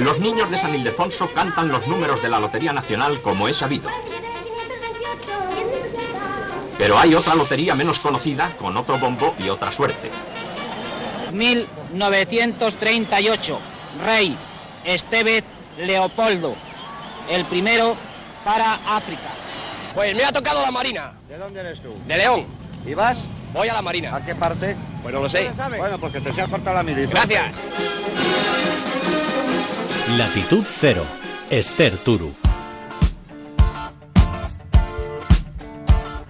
Los niños de San Ildefonso cantan los números de la Lotería Nacional como es sabido. Pero hay otra lotería menos conocida, con otro bombo y otra suerte. 1938. Rey Estevez Leopoldo. El primero para África. Pues me ha tocado la Marina. ¿De dónde eres tú? De León. ¿Y vas? Voy a la Marina. ¿A qué parte? Pues no lo sé. Bueno, porque te se ha cortado la mili. Gracias. Latitud Cero. Esther Turu.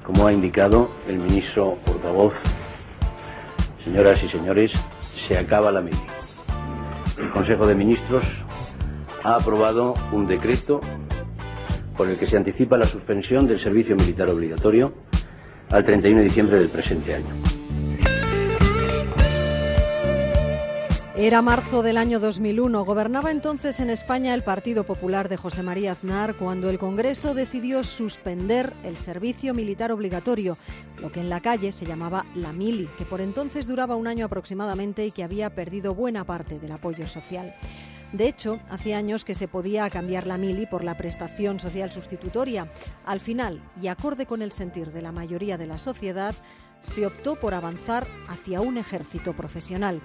Como ha indicado el ministro portavoz, señoras y señores, se acaba la mili. El Consejo de Ministros ha aprobado un decreto por el que se anticipa la suspensión del servicio militar obligatorio al 31 de diciembre del presente año. Era marzo del año 2001. Gobernaba entonces en España el Partido Popular de José María Aznar cuando el Congreso decidió suspender el servicio militar obligatorio, lo que en la calle se llamaba la mili, que por entonces duraba un año aproximadamente y que había perdido buena parte del apoyo social. De hecho, hacía años que se podía cambiar la mili por la prestación social sustitutoria. Al final, y acorde con el sentir de la mayoría de la sociedad, se optó por avanzar hacia un ejército profesional.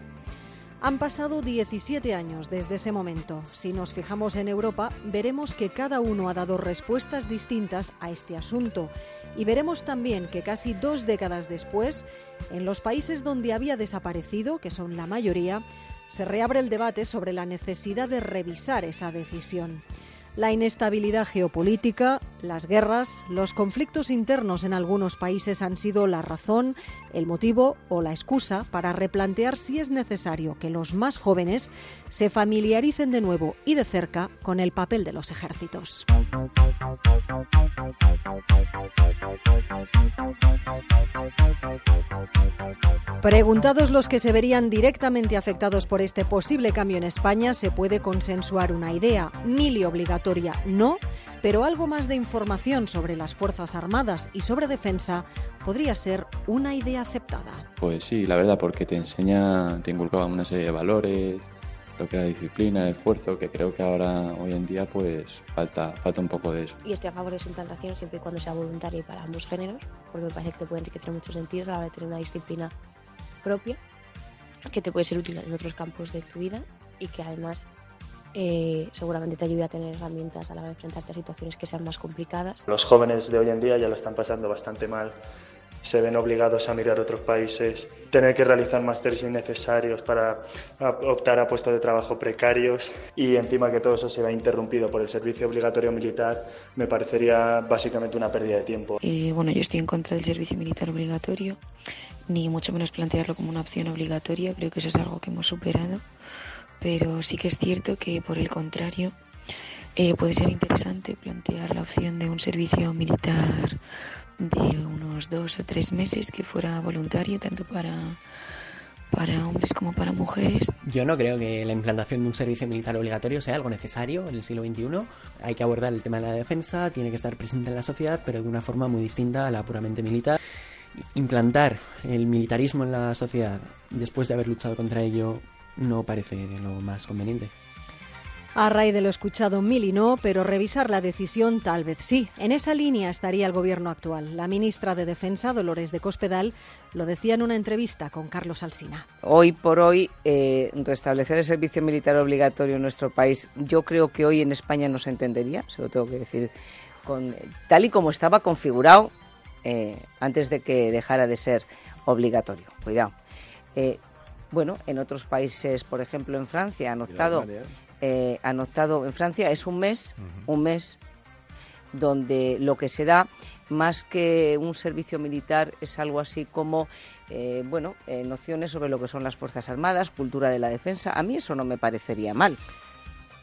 Han pasado 17 años desde ese momento. Si nos fijamos en Europa, veremos que cada uno ha dado respuestas distintas a este asunto. Y veremos también que casi dos décadas después, en los países donde había desaparecido, que son la mayoría, se reabre el debate sobre la necesidad de revisar esa decisión. La inestabilidad geopolítica, las guerras, los conflictos internos en algunos países han sido la razón, el motivo o la excusa para replantear si es necesario que los más jóvenes se familiaricen de nuevo y de cerca con el papel de los ejércitos. Preguntados los que se verían directamente afectados por este posible cambio en España, se puede consensuar una idea. Mili obligatoria no, pero algo más de información sobre las Fuerzas Armadas y sobre defensa podría ser una idea aceptada. Pues sí, la verdad, porque te enseña, te inculcaba una serie de valores, lo que era disciplina, esfuerzo, que creo que ahora, hoy en día, pues falta, falta un poco de eso. Y estoy a favor de su implantación siempre y cuando sea voluntaria y para ambos géneros, porque me parece que te puede enriquecer en muchos sentidos a la hora de tener una disciplina propia que te puede ser útil en otros campos de tu vida y que además eh, seguramente te ayude a tener herramientas a la hora de enfrentarte a situaciones que sean más complicadas. Los jóvenes de hoy en día ya lo están pasando bastante mal, se ven obligados a mirar otros países, tener que realizar másteres innecesarios para optar a puestos de trabajo precarios y encima que todo eso se va interrumpido por el servicio obligatorio militar, me parecería básicamente una pérdida de tiempo. Eh, bueno, yo estoy en contra del servicio militar obligatorio ni mucho menos plantearlo como una opción obligatoria, creo que eso es algo que hemos superado, pero sí que es cierto que por el contrario eh, puede ser interesante plantear la opción de un servicio militar de unos dos o tres meses que fuera voluntario tanto para para hombres como para mujeres. Yo no creo que la implantación de un servicio militar obligatorio sea algo necesario en el siglo XXI. Hay que abordar el tema de la defensa, tiene que estar presente en la sociedad, pero de una forma muy distinta a la puramente militar implantar el militarismo en la sociedad después de haber luchado contra ello no parece lo más conveniente. A raíz de lo escuchado, mil y no, pero revisar la decisión tal vez sí. En esa línea estaría el gobierno actual. La ministra de Defensa, Dolores de Cospedal, lo decía en una entrevista con Carlos Alsina. Hoy por hoy, eh, restablecer el servicio militar obligatorio en nuestro país, yo creo que hoy en España no se entendería, se lo tengo que decir, con, tal y como estaba configurado eh, antes de que dejara de ser obligatorio. Cuidado. Eh, bueno, en otros países, por ejemplo en Francia, han optado, eh, han optado en Francia es un mes, un mes donde lo que se da más que un servicio militar es algo así como bueno nociones sobre lo que son las fuerzas armadas, cultura de la defensa. A mí eso no me parecería mal.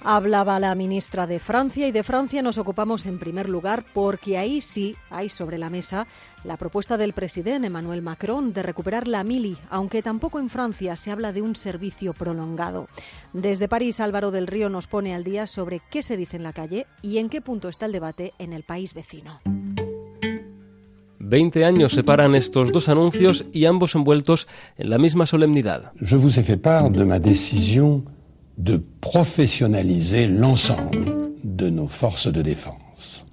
Hablaba la ministra de Francia y de Francia nos ocupamos en primer lugar porque ahí sí hay sobre la mesa la propuesta del presidente Emmanuel Macron de recuperar la mili, aunque tampoco en Francia se habla de un servicio prolongado. Desde París, Álvaro del Río nos pone al día sobre qué se dice en la calle y en qué punto está el debate en el país vecino. Veinte años separan estos dos anuncios y ambos envueltos en la misma solemnidad. Je vous ai fait part de ma décision de professionnaliser l'ensemble de nos forces de défense.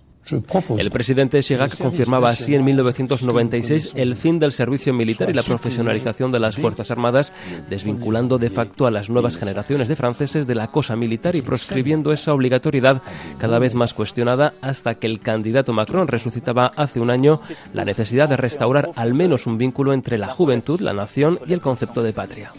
El presidente Chirac confirmaba así en 1996 el fin del servicio militar y la profesionalización de las Fuerzas Armadas, desvinculando de facto a las nuevas generaciones de franceses de la cosa militar y proscribiendo esa obligatoriedad cada vez más cuestionada hasta que el candidato Macron resucitaba hace un año la necesidad de restaurar al menos un vínculo entre la juventud, la nación y el concepto de patria.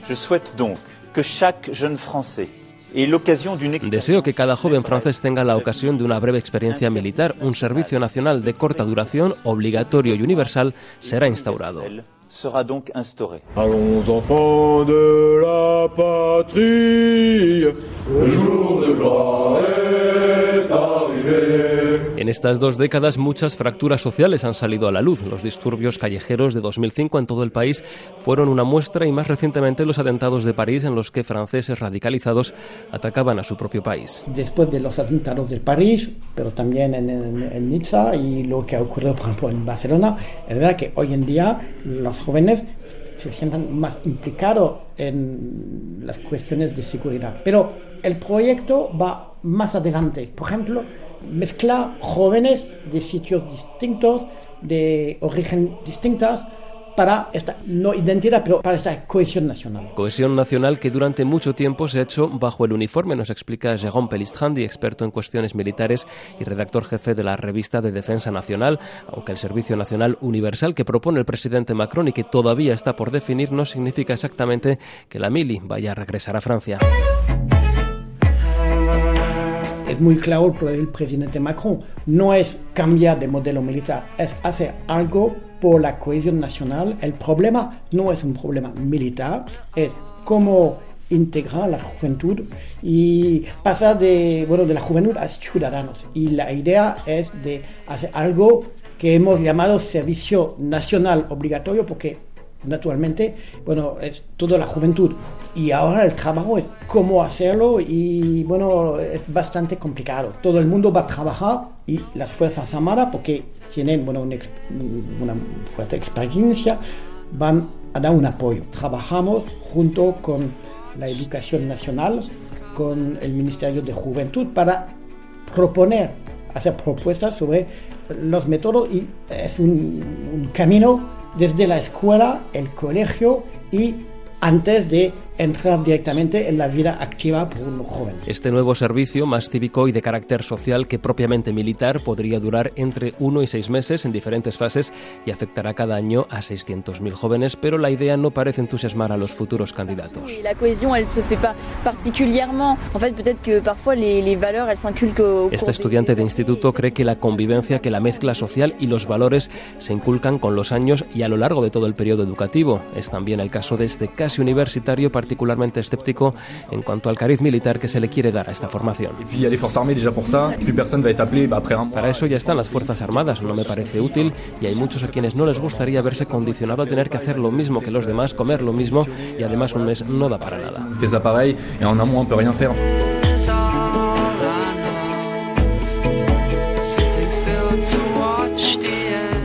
Deseo que cada joven francés tenga la ocasión de una breve experiencia militar. Un servicio nacional de corta duración, obligatorio y universal, será instaurado. En estas dos décadas muchas fracturas sociales han salido a la luz. Los disturbios callejeros de 2005 en todo el país fueron una muestra y más recientemente los atentados de París en los que franceses radicalizados atacaban a su propio país. Después de los atentados de París, pero también en, en, Niza y lo que ha ocurrido por ejemplo en Barcelona, es verdad que hoy en día los jóvenes se sientan más implicados en las cuestiones de seguridad. Pero el proyecto va más adelante. Por ejemplo, mezclar jóvenes de sitios distintos, de origen distintas, para esta no identidad, pero para esta cohesión nacional. Cohesión nacional que durante mucho tiempo se ha hecho bajo el uniforme, nos explica Jérôme Pelistrandi, experto en cuestiones militares y redactor jefe de la revista de Defensa Nacional, aunque el Servicio Nacional Universal que propone el presidente Macron y que todavía está por definir no significa exactamente que la mili vaya a regresar a Francia es muy claro por el presidente Macron. No es cambiar de modelo militar, es hacer algo por la cohesión nacional. El problema no es un problema militar, es cómo integrar la juventud y pasar de, bueno, de la juventud a ciudadanos. Y la idea es de hacer algo que hemos llamado servicio nacional obligatorio porque naturalmente, bueno, es toda la juventud. Y ahora el trabajo es cómo hacerlo y, bueno, es bastante complicado. Todo el mundo va a trabajar y las Fuerzas Armadas, porque tienen, bueno, una, fuerte experiencia, van a dar un apoyo. Trabajamos junto con la Educación Nacional, con el Ministerio de Juventud, para proponer, hacer propuestas sobre los métodos y es un camino desde la escuela, el colegio y antes de entrar directamente en la vida activa por un joven. Este nuevo servicio, más cívico y de carácter social que propiamente militar, podría durar entre uno y seis meses en diferentes fases y afectará cada año a 600.000 jóvenes, pero la idea no parece entusiasmar a los futuros candidatos. Esta estudiante de instituto cree que la convivencia, que la mezcla social y los valores se inculcan con los años y a lo largo de todo el periodo educativo. Es también el caso de este casi universitario particularmente escéptico en cuanto al cariz militar que se le quiere dar a esta formación. Para eso ya están las Fuerzas Armadas, no me parece útil y hay muchos a quienes no les gustaría verse condicionado a tener que hacer lo mismo que los demás, comer lo mismo y además un mes no da para nada.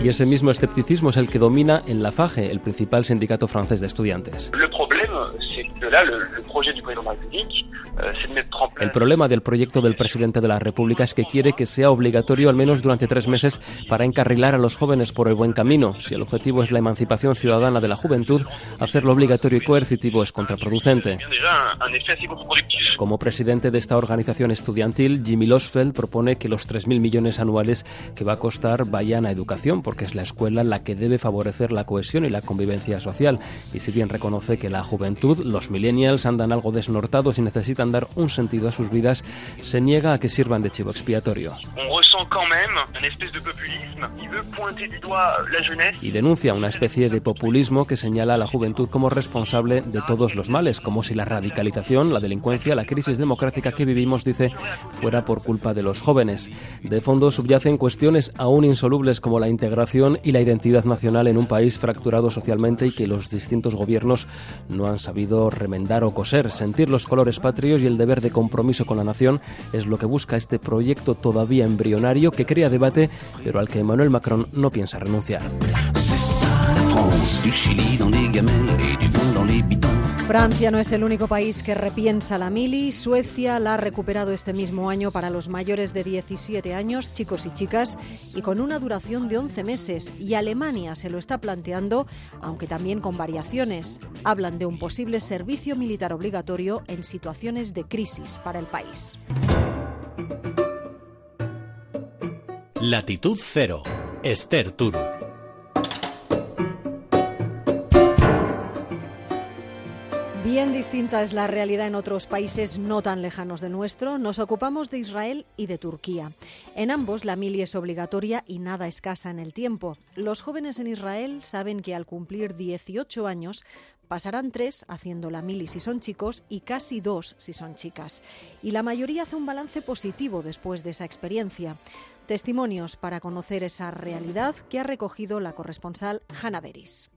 Y ese mismo escepticismo es el que domina en la FAGE, el principal sindicato francés de estudiantes. de là, le, le projet du président de la République, El problema del proyecto del presidente de la República es que quiere que sea obligatorio al menos durante tres meses para encarrilar a los jóvenes por el buen camino. Si el objetivo es la emancipación ciudadana de la juventud, hacerlo obligatorio y coercitivo es contraproducente. Como presidente de esta organización estudiantil, Jimmy Losfeld propone que los 3.000 millones anuales que va a costar vayan a educación, porque es la escuela la que debe favorecer la cohesión y la convivencia social. Y si bien reconoce que la juventud, los millennials, andan algo desnortados y necesitan dar un sentido a sus vidas, se niega a que sirvan de chivo expiatorio. Y denuncia una especie de populismo que señala a la juventud como responsable de todos los males, como si la radicalización, la delincuencia, la crisis democrática que vivimos, dice, fuera por culpa de los jóvenes. De fondo subyacen cuestiones aún insolubles como la integración y la identidad nacional en un país fracturado socialmente y que los distintos gobiernos no han sabido remendar o coser. Sentir los colores patrios y el deber de compromiso con la nación es lo que busca este proyecto todavía embrionario que crea debate, pero al que Emmanuel Macron no piensa renunciar. Francia no es el único país que repiensa la mili. Suecia la ha recuperado este mismo año para los mayores de 17 años, chicos y chicas, y con una duración de 11 meses. Y Alemania se lo está planteando, aunque también con variaciones. Hablan de un posible servicio militar obligatorio en situaciones de crisis para el país. Latitud Cero. Esther Turu. Bien distinta es la realidad en otros países no tan lejanos de nuestro. Nos ocupamos de Israel y de Turquía. En ambos la mili es obligatoria y nada escasa en el tiempo. Los jóvenes en Israel saben que al cumplir 18 años pasarán tres haciendo la mili si son chicos y casi dos si son chicas. Y la mayoría hace un balance positivo después de esa experiencia. Testimonios para conocer esa realidad que ha recogido la corresponsal Hanna Beris.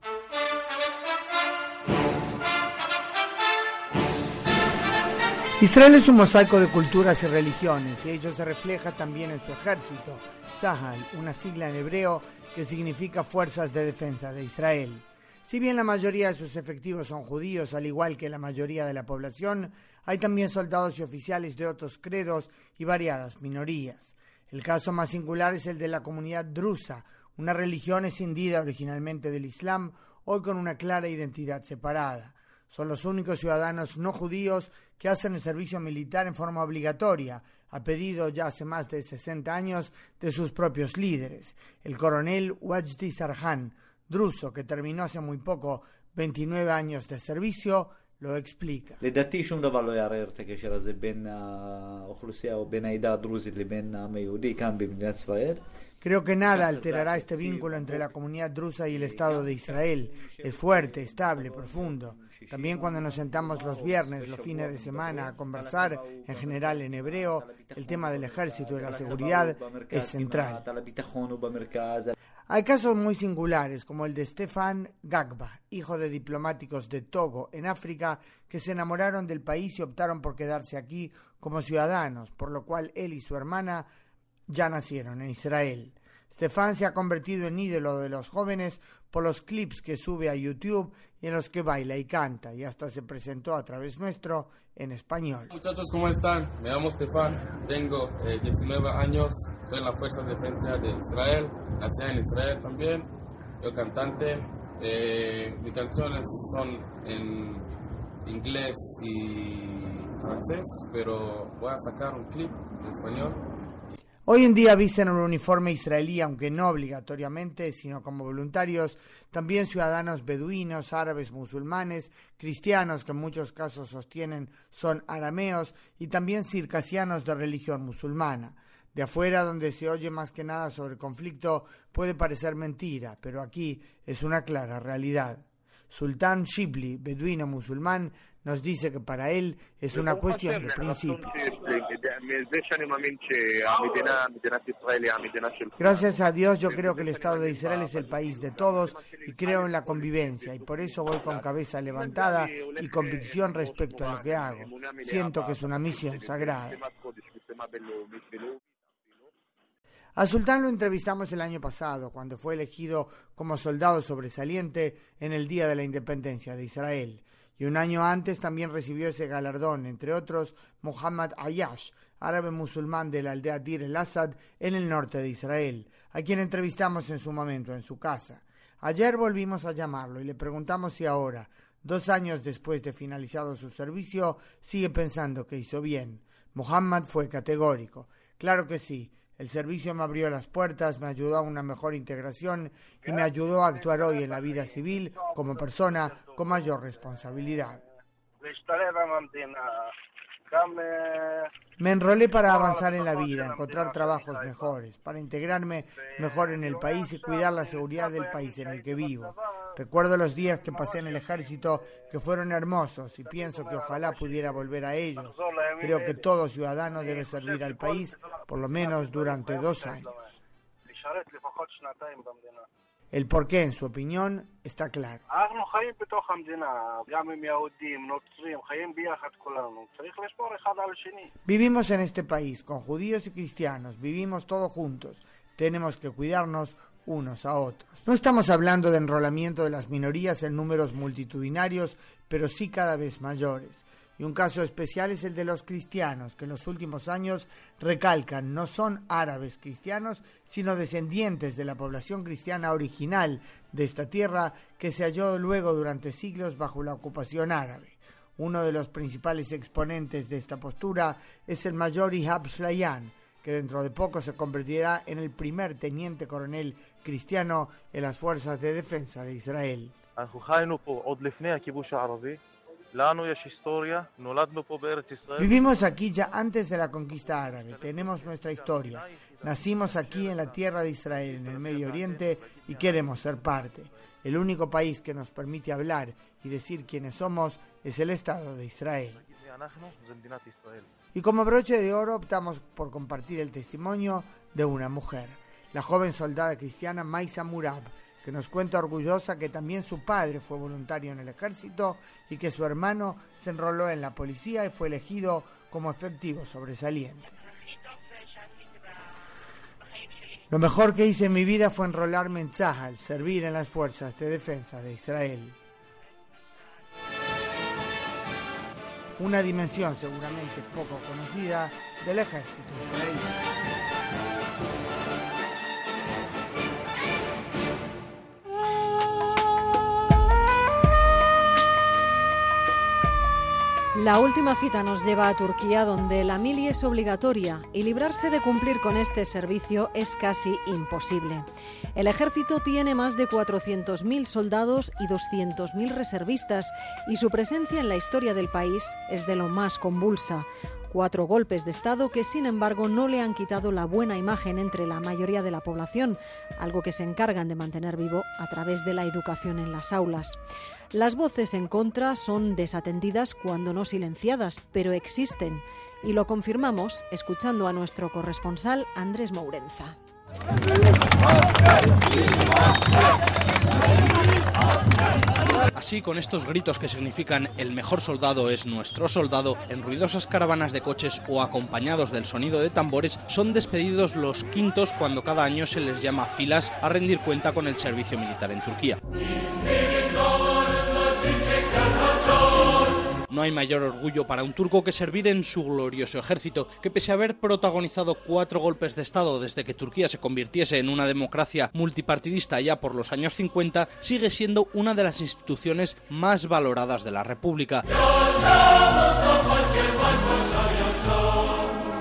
Israel es un mosaico de culturas y religiones y ello se refleja también en su ejército, Zahal, una sigla en hebreo que significa Fuerzas de Defensa de Israel. Si bien la mayoría de sus efectivos son judíos, al igual que la mayoría de la población, hay también soldados y oficiales de otros credos y variadas minorías. El caso más singular es el de la comunidad drusa, una religión escindida originalmente del Islam, hoy con una clara identidad separada. Son los únicos ciudadanos no judíos que hacen el servicio militar en forma obligatoria, a pedido ya hace más de 60 años de sus propios líderes. El coronel Wajdi Sarhan, druso, que terminó hace muy poco 29 años de servicio, lo explica. לדעתי שום דבר לא יערער את הקשר הזה בין האוכלוסייה או בין העדה הדרוזית לבין העם היהודי כאן במדינת ישראל. Creo que nada alterará este vínculo entre la comunidad drusa y el Estado de Israel. Es fuerte, estable, profundo. También cuando nos sentamos los viernes, los fines de semana, a conversar, en general en hebreo, el tema del ejército y la seguridad es central. Hay casos muy singulares, como el de Stefan Gagba, hijo de diplomáticos de Togo, en África, que se enamoraron del país y optaron por quedarse aquí como ciudadanos, por lo cual él y su hermana ya nacieron en Israel. Stefan se ha convertido en ídolo de los jóvenes por los clips que sube a YouTube y en los que baila y canta, y hasta se presentó a través nuestro en español. Muchachos, ¿cómo están? Me llamo Stefan, tengo eh, 19 años, soy en la Fuerza de Defensa de Israel, nací en Israel también, yo cantante, eh, mis canciones son en inglés y francés, pero voy a sacar un clip en español Hoy en día visten un uniforme israelí, aunque no obligatoriamente, sino como voluntarios, también ciudadanos beduinos, árabes, musulmanes, cristianos que en muchos casos sostienen son arameos y también circasianos de religión musulmana. De afuera, donde se oye más que nada sobre el conflicto, puede parecer mentira, pero aquí es una clara realidad. Sultán Shibli, beduino musulmán, nos dice que para él es una cuestión de Gracias a Dios yo creo que el Estado de Israel es el país de todos y creo en la convivencia y por eso voy con cabeza levantada y convicción respecto a lo que hago. Siento que es una misión sagrada. A Sultán lo entrevistamos el año pasado, cuando fue elegido como soldado sobresaliente en el Día de la Independencia de Israel. Y un año antes también recibió ese galardón, entre otros Muhammad Ayash, árabe musulmán de la aldea Dir el Assad en el norte de Israel, a quien entrevistamos en su momento en su casa. Ayer volvimos a llamarlo y le preguntamos si ahora, dos años después de finalizado su servicio, sigue pensando que hizo bien. Muhammad fue categórico. Claro que sí, el servicio me abrió las puertas, me ayudó a una mejor integración y me ayudó a actuar hoy en la vida civil como persona con mayor responsabilidad. Me enrolé para avanzar en la vida, encontrar trabajos mejores, para integrarme mejor en el país y cuidar la seguridad del país en el que vivo. Recuerdo los días que pasé en el ejército que fueron hermosos y pienso que ojalá pudiera volver a ellos. Creo que todo ciudadano debe servir al país por lo menos durante dos años. El porqué, en su opinión, está claro. Vivimos en este país, con judíos y cristianos, vivimos todos juntos. Tenemos que cuidarnos unos a otros. No estamos hablando de enrolamiento de las minorías en números multitudinarios, pero sí cada vez mayores. Y un caso especial es el de los cristianos, que en los últimos años recalcan no son árabes cristianos, sino descendientes de la población cristiana original de esta tierra que se halló luego durante siglos bajo la ocupación árabe. Uno de los principales exponentes de esta postura es el mayor Ihab Shlayan, que dentro de poco se convertirá en el primer teniente coronel cristiano en las fuerzas de defensa de Israel. Vivimos aquí ya antes de la conquista árabe, tenemos nuestra historia. Nacimos aquí en la tierra de Israel, en el Medio Oriente, y queremos ser parte. El único país que nos permite hablar y decir quiénes somos es el Estado de Israel. Y como broche de oro optamos por compartir el testimonio de una mujer, la joven soldada cristiana Maisa Murab, que nos cuenta orgullosa que también su padre fue voluntario en el ejército y que su hermano se enroló en la policía y fue elegido como efectivo sobresaliente. Lo mejor que hice en mi vida fue enrolarme en Tzahal, servir en las fuerzas de defensa de Israel. Una dimensión seguramente poco conocida del ejército israelí. La última cita nos lleva a Turquía, donde la mili es obligatoria y librarse de cumplir con este servicio es casi imposible. El ejército tiene más de 400.000 soldados y 200.000 reservistas y su presencia en la historia del país es de lo más convulsa. Cuatro golpes de Estado que, sin embargo, no le han quitado la buena imagen entre la mayoría de la población, algo que se encargan de mantener vivo a través de la educación en las aulas. Las voces en contra son desatendidas cuando no silenciadas, pero existen. Y lo confirmamos escuchando a nuestro corresponsal Andrés Mourenza. Así, con estos gritos que significan el mejor soldado es nuestro soldado, en ruidosas caravanas de coches o acompañados del sonido de tambores, son despedidos los quintos cuando cada año se les llama filas a rendir cuenta con el servicio militar en Turquía. No hay mayor orgullo para un turco que servir en su glorioso ejército, que pese a haber protagonizado cuatro golpes de Estado desde que Turquía se convirtiese en una democracia multipartidista ya por los años 50, sigue siendo una de las instituciones más valoradas de la República.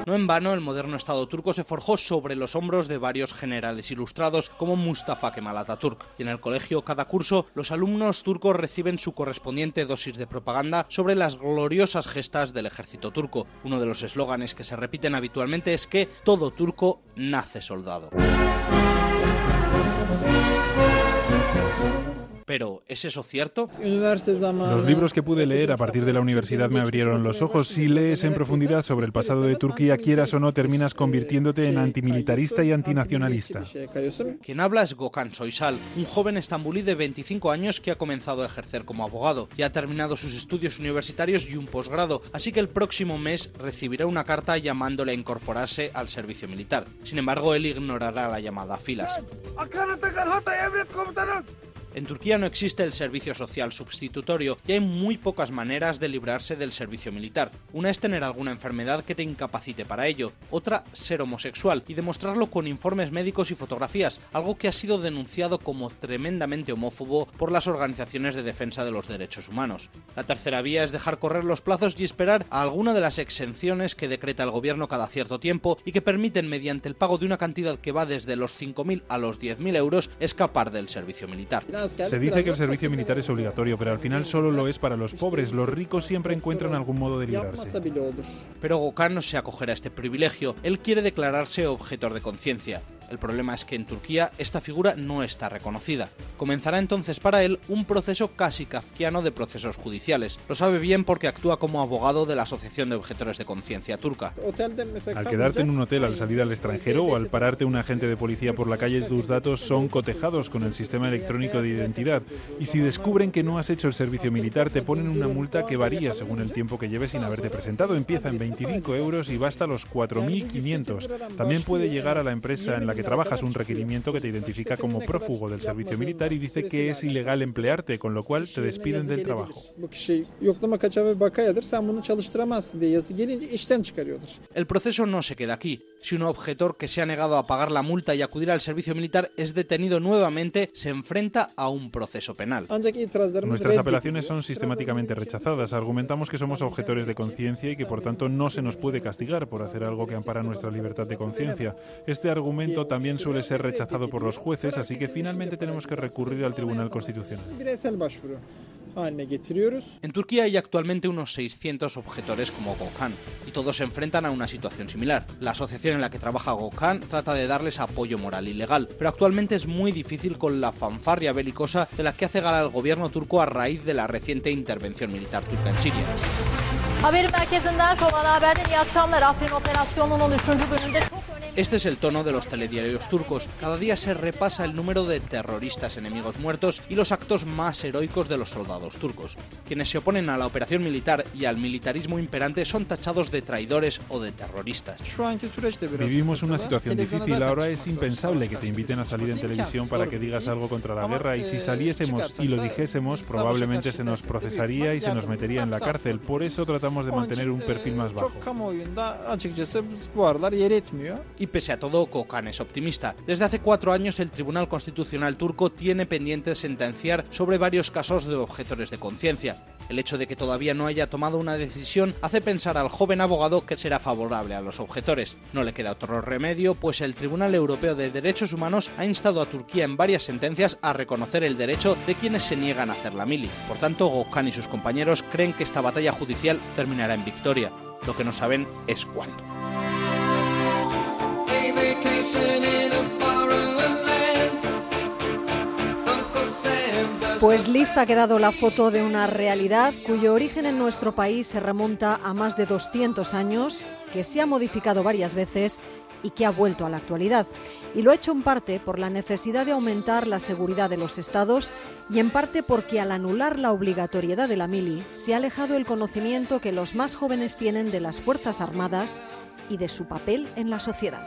No en vano, el moderno Estado turco se forjó sobre los hombros de varios generales ilustrados como Mustafa Kemal Atatürk. Y en el colegio, cada curso, los alumnos turcos reciben su correspondiente dosis de propaganda sobre las gloriosas gestas del ejército turco. Uno de los eslóganes que se repiten habitualmente es que todo turco nace soldado. Pero, ¿es eso cierto? Los libros que pude leer a partir de la universidad me abrieron los ojos. Si lees en profundidad sobre el pasado de Turquía, quieras o no, terminas convirtiéndote en antimilitarista y antinacionalista. Quien habla es Gökhan Soysal, un joven estambulí de 25 años que ha comenzado a ejercer como abogado. Ya ha terminado sus estudios universitarios y un posgrado, así que el próximo mes recibirá una carta llamándole a incorporarse al servicio militar. Sin embargo, él ignorará la llamada a filas. En Turquía no existe el servicio social sustitutorio y hay muy pocas maneras de librarse del servicio militar. Una es tener alguna enfermedad que te incapacite para ello, otra ser homosexual y demostrarlo con informes médicos y fotografías, algo que ha sido denunciado como tremendamente homófobo por las organizaciones de defensa de los derechos humanos. La tercera vía es dejar correr los plazos y esperar a alguna de las exenciones que decreta el gobierno cada cierto tiempo y que permiten mediante el pago de una cantidad que va desde los 5.000 a los 10.000 euros escapar del servicio militar. Se dice que el servicio militar es obligatorio, pero al final solo lo es para los pobres. Los ricos siempre encuentran algún modo de librarse. Pero Gokhan no se acogerá a este privilegio. Él quiere declararse objetor de conciencia. El problema es que en Turquía esta figura no está reconocida. Comenzará entonces para él un proceso casi kafkiano de procesos judiciales. Lo sabe bien porque actúa como abogado de la Asociación de Objetores de Conciencia turca. Al quedarte en un hotel al salir al extranjero o al pararte un agente de policía por la calle, tus datos son cotejados con el sistema electrónico de identidad. Y si descubren que no has hecho el servicio militar, te ponen una multa que varía según el tiempo que lleves sin haberte presentado. Empieza en 25 euros y va hasta los 4.500. También puede llegar a la empresa en la que trabajas, un requerimiento que te identifica como prófugo del servicio militar y dice que es ilegal emplearte, con lo cual te despiden del trabajo. El proceso no se queda aquí. Si un objetor que se ha negado a pagar la multa y acudir al servicio militar es detenido nuevamente, se enfrenta a un proceso penal. Nuestras apelaciones son sistemáticamente rechazadas. Argumentamos que somos objetores de conciencia y que por tanto no se nos puede castigar por hacer algo que ampara nuestra libertad de conciencia. Este argumento también suele ser rechazado por los jueces, así que finalmente tenemos que recurrir al Tribunal Constitucional. En Turquía hay actualmente unos 600 objetores como Gökhan y todos se enfrentan a una situación similar. La asociación en la que trabaja Gökhan trata de darles apoyo moral y legal, pero actualmente es muy difícil con la fanfarria belicosa de la que hace gala el gobierno turco a raíz de la reciente intervención militar turca en Siria. Haber merkezinden Şovan Haber'in iyi akşamlar. Afrin Operasyonu'nun 3. bölümünde çok Este es el tono de los telediarios turcos. Cada día se repasa el número de terroristas enemigos muertos y los actos más heroicos de los soldados turcos. Quienes se oponen a la operación militar y al militarismo imperante son tachados de traidores o de terroristas. Vivimos una situación difícil. Ahora es impensable que te inviten a salir en televisión para que digas algo contra la guerra y si saliésemos y lo dijésemos probablemente se nos procesaría y se nos metería en la cárcel. Por eso tratamos de mantener un perfil más bajo. Pese a todo, Kokan es optimista. Desde hace cuatro años el Tribunal Constitucional turco tiene pendiente sentenciar sobre varios casos de objetores de conciencia. El hecho de que todavía no haya tomado una decisión hace pensar al joven abogado que será favorable a los objetores. No le queda otro remedio, pues el Tribunal Europeo de Derechos Humanos ha instado a Turquía en varias sentencias a reconocer el derecho de quienes se niegan a hacer la mili. Por tanto, Gökhan y sus compañeros creen que esta batalla judicial terminará en victoria. Lo que no saben es cuándo. Pues lista ha quedado la foto de una realidad cuyo origen en nuestro país se remonta a más de 200 años, que se ha modificado varias veces y que ha vuelto a la actualidad. Y lo ha hecho en parte por la necesidad de aumentar la seguridad de los estados y en parte porque al anular la obligatoriedad de la mili se ha alejado el conocimiento que los más jóvenes tienen de las Fuerzas Armadas y de su papel en la sociedad.